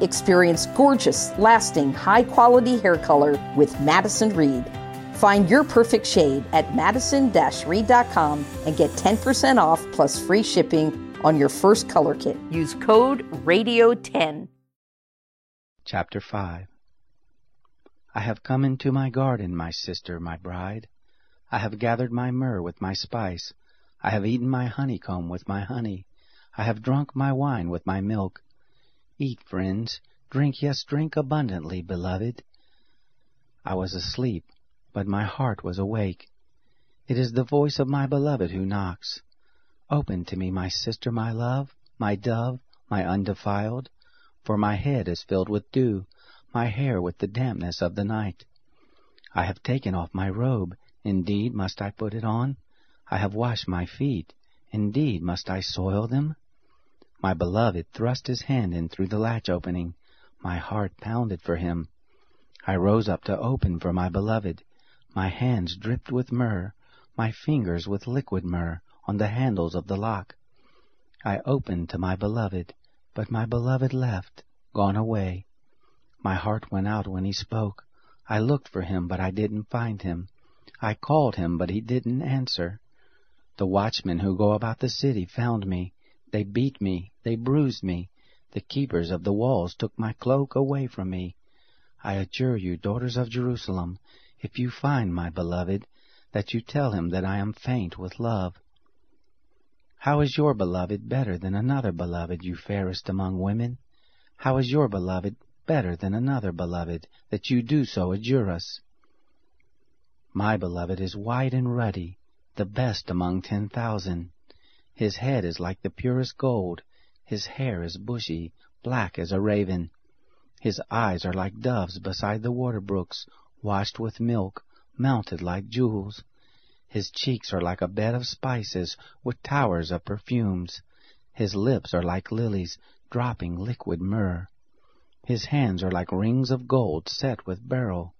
Experience gorgeous, lasting, high quality hair color with Madison Reed. Find your perfect shade at madison reed.com and get 10% off plus free shipping on your first color kit. Use code RADIO10. Chapter 5 I have come into my garden, my sister, my bride. I have gathered my myrrh with my spice. I have eaten my honeycomb with my honey. I have drunk my wine with my milk. Eat, friends, drink, yes, drink abundantly, beloved. I was asleep, but my heart was awake. It is the voice of my beloved who knocks. Open to me, my sister, my love, my dove, my undefiled, for my head is filled with dew, my hair with the dampness of the night. I have taken off my robe, indeed must I put it on? I have washed my feet, indeed must I soil them? My beloved thrust his hand in through the latch opening. My heart pounded for him. I rose up to open for my beloved. My hands dripped with myrrh, my fingers with liquid myrrh on the handles of the lock. I opened to my beloved, but my beloved left, gone away. My heart went out when he spoke. I looked for him, but I didn't find him. I called him, but he didn't answer. The watchmen who go about the city found me. They beat me, they bruised me. The keepers of the walls took my cloak away from me. I adjure you, daughters of Jerusalem, if you find my beloved, that you tell him that I am faint with love. How is your beloved better than another beloved, you fairest among women? How is your beloved better than another beloved, that you do so adjure us? My beloved is white and ruddy, the best among ten thousand. His head is like the purest gold, his hair is bushy, black as a raven. His eyes are like doves beside the water brooks, washed with milk, mounted like jewels. His cheeks are like a bed of spices, with towers of perfumes. His lips are like lilies, dropping liquid myrrh. His hands are like rings of gold set with beryl.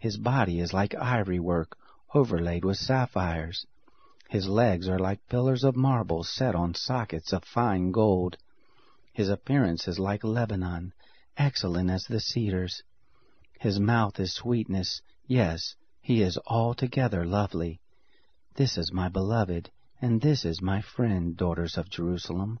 His body is like ivory work, overlaid with sapphires. His legs are like pillars of marble set on sockets of fine gold. His appearance is like Lebanon, excellent as the cedars. His mouth is sweetness, yes, he is altogether lovely. This is my beloved, and this is my friend, daughters of Jerusalem.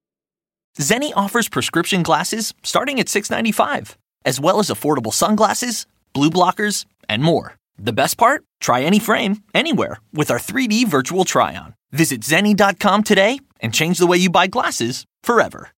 Zenni offers prescription glasses starting at $6.95, as well as affordable sunglasses, blue blockers, and more. The best part? Try any frame, anywhere, with our 3D virtual try on. Visit Zenni.com today and change the way you buy glasses forever.